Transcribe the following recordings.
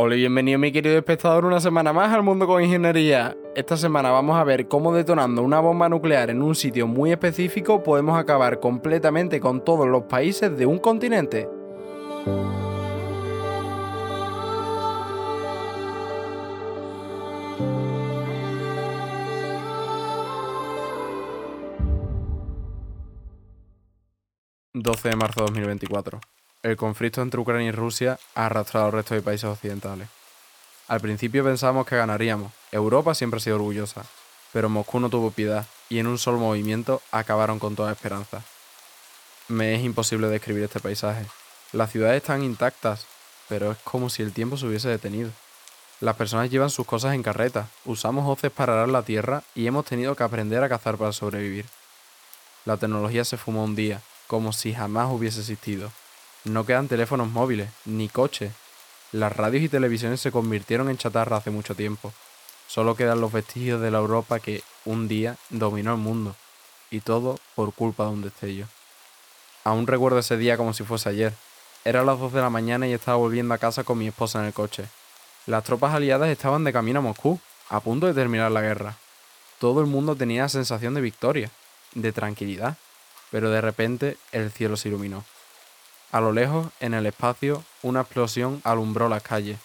Hola y bienvenido mi querido espectador una semana más al Mundo con Ingeniería. Esta semana vamos a ver cómo detonando una bomba nuclear en un sitio muy específico podemos acabar completamente con todos los países de un continente. ...12 de marzo de 2024 el conflicto entre Ucrania y Rusia ha arrastrado al resto de países occidentales. Al principio pensábamos que ganaríamos, Europa siempre ha sido orgullosa, pero Moscú no tuvo piedad y en un solo movimiento acabaron con toda esperanza. Me es imposible describir este paisaje. Las ciudades están intactas, pero es como si el tiempo se hubiese detenido. Las personas llevan sus cosas en carreta, usamos hoces para arar la tierra y hemos tenido que aprender a cazar para sobrevivir. La tecnología se fumó un día, como si jamás hubiese existido. No quedan teléfonos móviles, ni coches. Las radios y televisiones se convirtieron en chatarra hace mucho tiempo. Solo quedan los vestigios de la Europa que un día dominó el mundo. Y todo por culpa de un destello. Aún recuerdo ese día como si fuese ayer. Era las 2 de la mañana y estaba volviendo a casa con mi esposa en el coche. Las tropas aliadas estaban de camino a Moscú, a punto de terminar la guerra. Todo el mundo tenía sensación de victoria, de tranquilidad, pero de repente el cielo se iluminó. A lo lejos, en el espacio, una explosión alumbró las calles.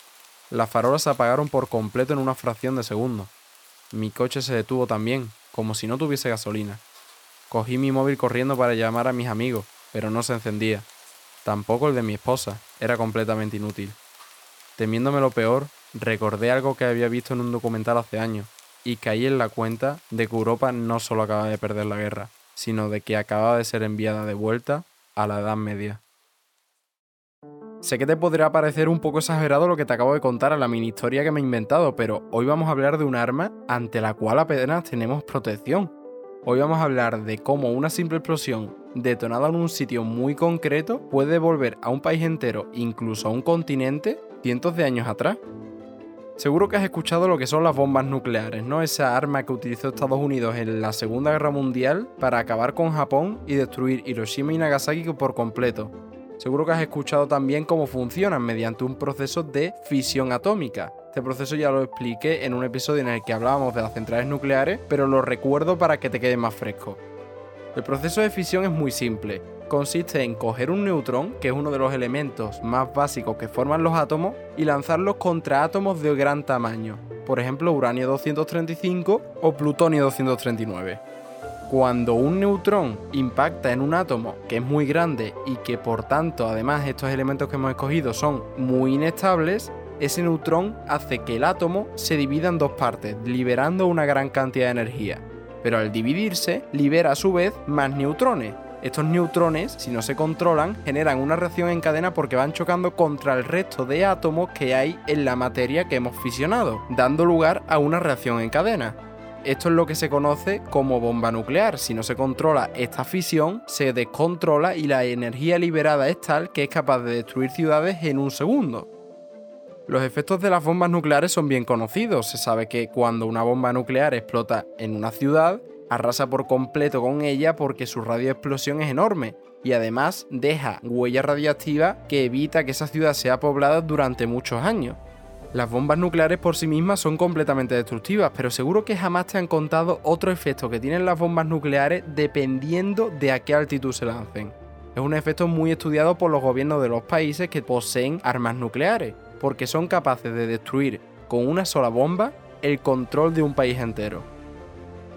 Las farolas se apagaron por completo en una fracción de segundo. Mi coche se detuvo también, como si no tuviese gasolina. Cogí mi móvil corriendo para llamar a mis amigos, pero no se encendía. Tampoco el de mi esposa, era completamente inútil. Temiéndome lo peor, recordé algo que había visto en un documental hace años, y caí en la cuenta de que Europa no solo acaba de perder la guerra, sino de que acaba de ser enviada de vuelta a la Edad Media. Sé que te podrá parecer un poco exagerado lo que te acabo de contar a la mini historia que me he inventado, pero hoy vamos a hablar de un arma ante la cual apenas tenemos protección. Hoy vamos a hablar de cómo una simple explosión detonada en un sitio muy concreto puede devolver a un país entero, incluso a un continente, cientos de años atrás. Seguro que has escuchado lo que son las bombas nucleares, ¿no? Esa arma que utilizó Estados Unidos en la Segunda Guerra Mundial para acabar con Japón y destruir Hiroshima y Nagasaki por completo. Seguro que has escuchado también cómo funcionan mediante un proceso de fisión atómica. Este proceso ya lo expliqué en un episodio en el que hablábamos de las centrales nucleares, pero lo recuerdo para que te quede más fresco. El proceso de fisión es muy simple. Consiste en coger un neutrón, que es uno de los elementos más básicos que forman los átomos, y lanzarlos contra átomos de gran tamaño, por ejemplo uranio 235 o plutonio 239 cuando un neutrón impacta en un átomo que es muy grande y que por tanto además estos elementos que hemos escogido son muy inestables, ese neutrón hace que el átomo se divida en dos partes, liberando una gran cantidad de energía. Pero al dividirse, libera a su vez más neutrones. Estos neutrones, si no se controlan, generan una reacción en cadena porque van chocando contra el resto de átomos que hay en la materia que hemos fisionado, dando lugar a una reacción en cadena. Esto es lo que se conoce como bomba nuclear. Si no se controla esta fisión, se descontrola y la energía liberada es tal que es capaz de destruir ciudades en un segundo. Los efectos de las bombas nucleares son bien conocidos. Se sabe que cuando una bomba nuclear explota en una ciudad, arrasa por completo con ella porque su radio de explosión es enorme y además deja huella radiactiva que evita que esa ciudad sea poblada durante muchos años. Las bombas nucleares por sí mismas son completamente destructivas, pero seguro que jamás te han contado otro efecto que tienen las bombas nucleares dependiendo de a qué altitud se lancen. Es un efecto muy estudiado por los gobiernos de los países que poseen armas nucleares, porque son capaces de destruir con una sola bomba el control de un país entero.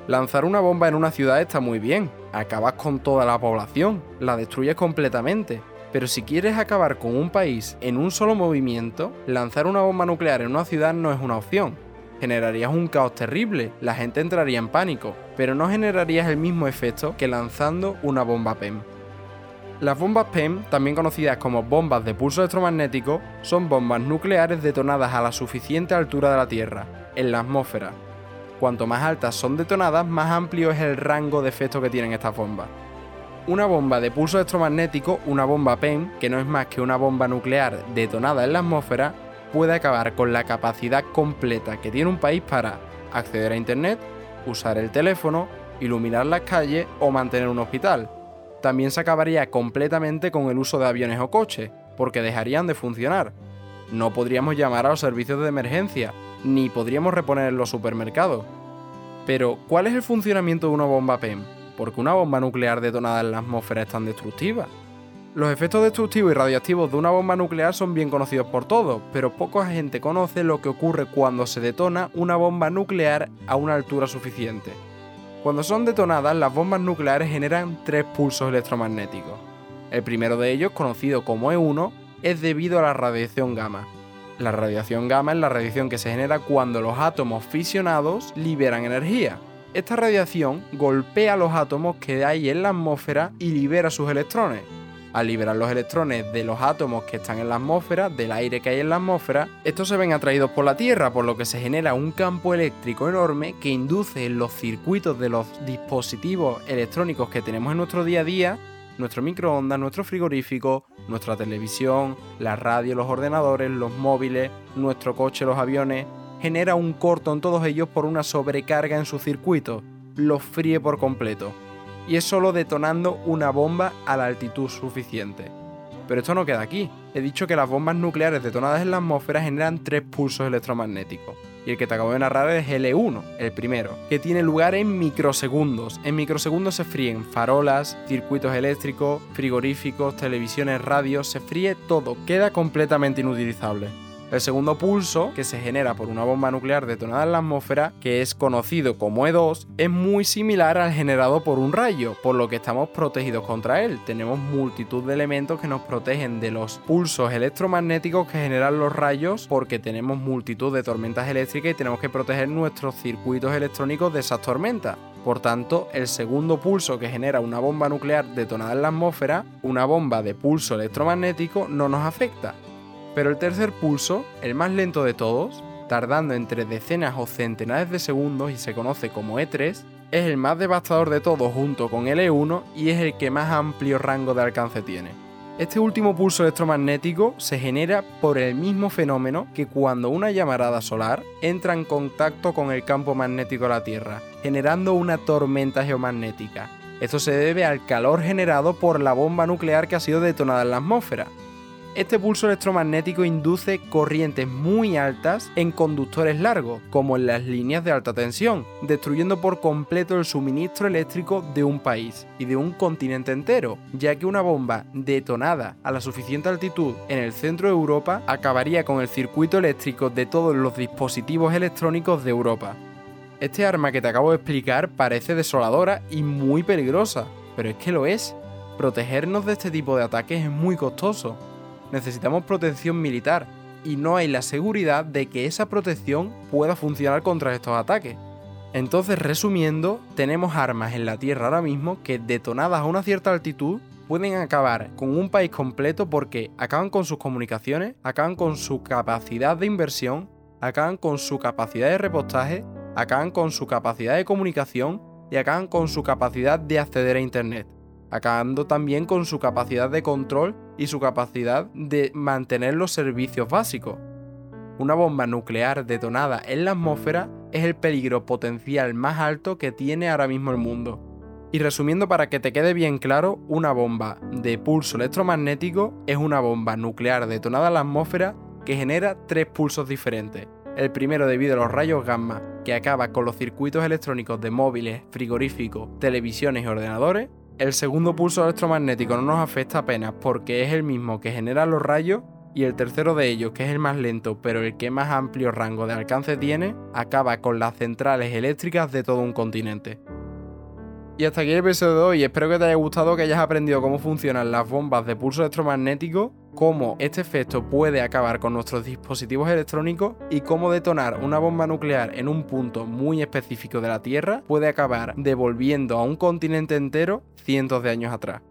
Lanzar una bomba en una ciudad está muy bien, acabas con toda la población, la destruyes completamente, pero si quieres acabar con un país en un solo movimiento, lanzar una bomba nuclear en una ciudad no es una opción. Generarías un caos terrible, la gente entraría en pánico, pero no generarías el mismo efecto que lanzando una bomba PEM. Las bombas PEM, también conocidas como bombas de pulso electromagnético, son bombas nucleares detonadas a la suficiente altura de la Tierra, en la atmósfera. Cuanto más altas son detonadas, más amplio es el rango de efecto que tienen estas bombas. Una bomba de pulso electromagnético, una bomba PEM, que no es más que una bomba nuclear detonada en la atmósfera, puede acabar con la capacidad completa que tiene un país para acceder a Internet, usar el teléfono, iluminar las calles o mantener un hospital. También se acabaría completamente con el uso de aviones o coches, porque dejarían de funcionar. no podríamos llamar a los servicios de emergencia, ni podríamos reponer los supermercados. Pero, ¿cuál es el funcionamiento de una bomba PEM? ¿Por qué una bomba nuclear detonada en la atmósfera es tan destructiva? Los efectos destructivos y radiactivos de una bomba nuclear son bien conocidos por todos, pero poca gente conoce lo que ocurre cuando se detona una bomba nuclear a una altura suficiente. Cuando son detonadas, las bombas nucleares generan tres pulsos electromagnéticos. El primero de ellos, conocido como E1, es debido a la radiación gamma. La radiación gamma es la radiación que se genera cuando los átomos fisionados liberan energía. Esta radiación golpea los átomos que hay en la atmósfera y libera sus electrones. Al liberar los electrones de los átomos que están en la atmósfera, del aire que hay en la atmósfera, estos se ven atraídos por la Tierra, por lo que se genera un campo eléctrico enorme que induce en los circuitos de los dispositivos electrónicos que tenemos en nuestro día a día nuestro microondas, nuestro frigorífico, nuestra televisión, la radio, los ordenadores, los móviles, nuestro coche, los aviones, genera un corto en todos ellos por una sobrecarga en su circuito, los fríe por completo. Y es solo detonando una bomba a la altitud suficiente. Pero esto no queda aquí. He dicho que las bombas nucleares detonadas en la atmósfera generan tres pulsos electromagnéticos y el que te acabo de narrar es L1, el primero, que tiene lugar en microsegundos. En microsegundos se fríen farolas, circuitos eléctricos, frigoríficos, televisiones, radios, se fríe todo, queda completamente inutilizable. El segundo pulso, que se genera por una bomba nuclear detonada en la atmósfera, que es conocido como E2, es muy similar al generado por un rayo, por lo que estamos protegidos contra él. Tenemos multitud de elementos que nos protegen de los pulsos electromagnéticos que generan los rayos, porque tenemos multitud de tormentas eléctricas y tenemos que proteger nuestros circuitos electrónicos de esas tormentas. Por tanto, el segundo pulso que genera una bomba nuclear detonada en la atmósfera, una bomba de pulso electromagnético, no nos afecta pero el tercer pulso, el más lento de todos, tardando entre decenas o centenares de segundos y se conoce como E3, es el más devastador de todos junto con el E1 y es el que más amplio rango de alcance tiene. Este último pulso electromagnético se genera por el mismo fenómeno que cuando una llamarada solar entra en contacto con el campo magnético de la Tierra, generando una tormenta geomagnética. Esto se debe al calor generado por la bomba nuclear que ha sido detonada en la atmósfera, este pulso electromagnético induce corrientes muy altas en conductores largos, como en las líneas de alta tensión, destruyendo por completo el suministro eléctrico de un país y de un continente entero, ya que una bomba detonada a la suficiente altitud en el centro de Europa acabaría con el circuito eléctrico de todos los dispositivos electrónicos de Europa. Este arma que te acabo de explicar parece desoladora y muy peligrosa, pero es que lo es. Protegernos de este tipo de ataques es muy costoso, necesitamos protección militar y no hay la seguridad de que esa protección pueda funcionar contra estos ataques. Entonces, resumiendo, tenemos armas en la Tierra ahora mismo que detonadas a una cierta altitud pueden acabar con un país completo porque acaban con sus comunicaciones, acaban con su capacidad de inversión, acaban con su capacidad de repostaje, acaban con su capacidad de comunicación y acaban con su capacidad de acceder a Internet acabando también con su capacidad de control y su capacidad de mantener los servicios básicos. Una bomba nuclear detonada en la atmósfera es el peligro potencial más alto que tiene ahora mismo el mundo. Y resumiendo para que te quede bien claro, una bomba de pulso electromagnético es una bomba nuclear detonada en la atmósfera que genera tres pulsos diferentes. El primero debido a los rayos gamma, que acaba con los circuitos electrónicos de móviles, frigoríficos, televisiones y ordenadores. El segundo pulso electromagnético no nos afecta apenas porque es el mismo que genera los rayos y el tercero de ellos, que es el más lento pero el que más amplio rango de alcance tiene, acaba con las centrales eléctricas de todo un continente. Y hasta aquí el episodio de hoy, espero que te haya gustado, que hayas aprendido cómo funcionan las bombas de pulso electromagnético, cómo este efecto puede acabar con nuestros dispositivos electrónicos y cómo detonar una bomba nuclear en un punto muy específico de la Tierra puede acabar devolviendo a un continente entero cientos de años atrás.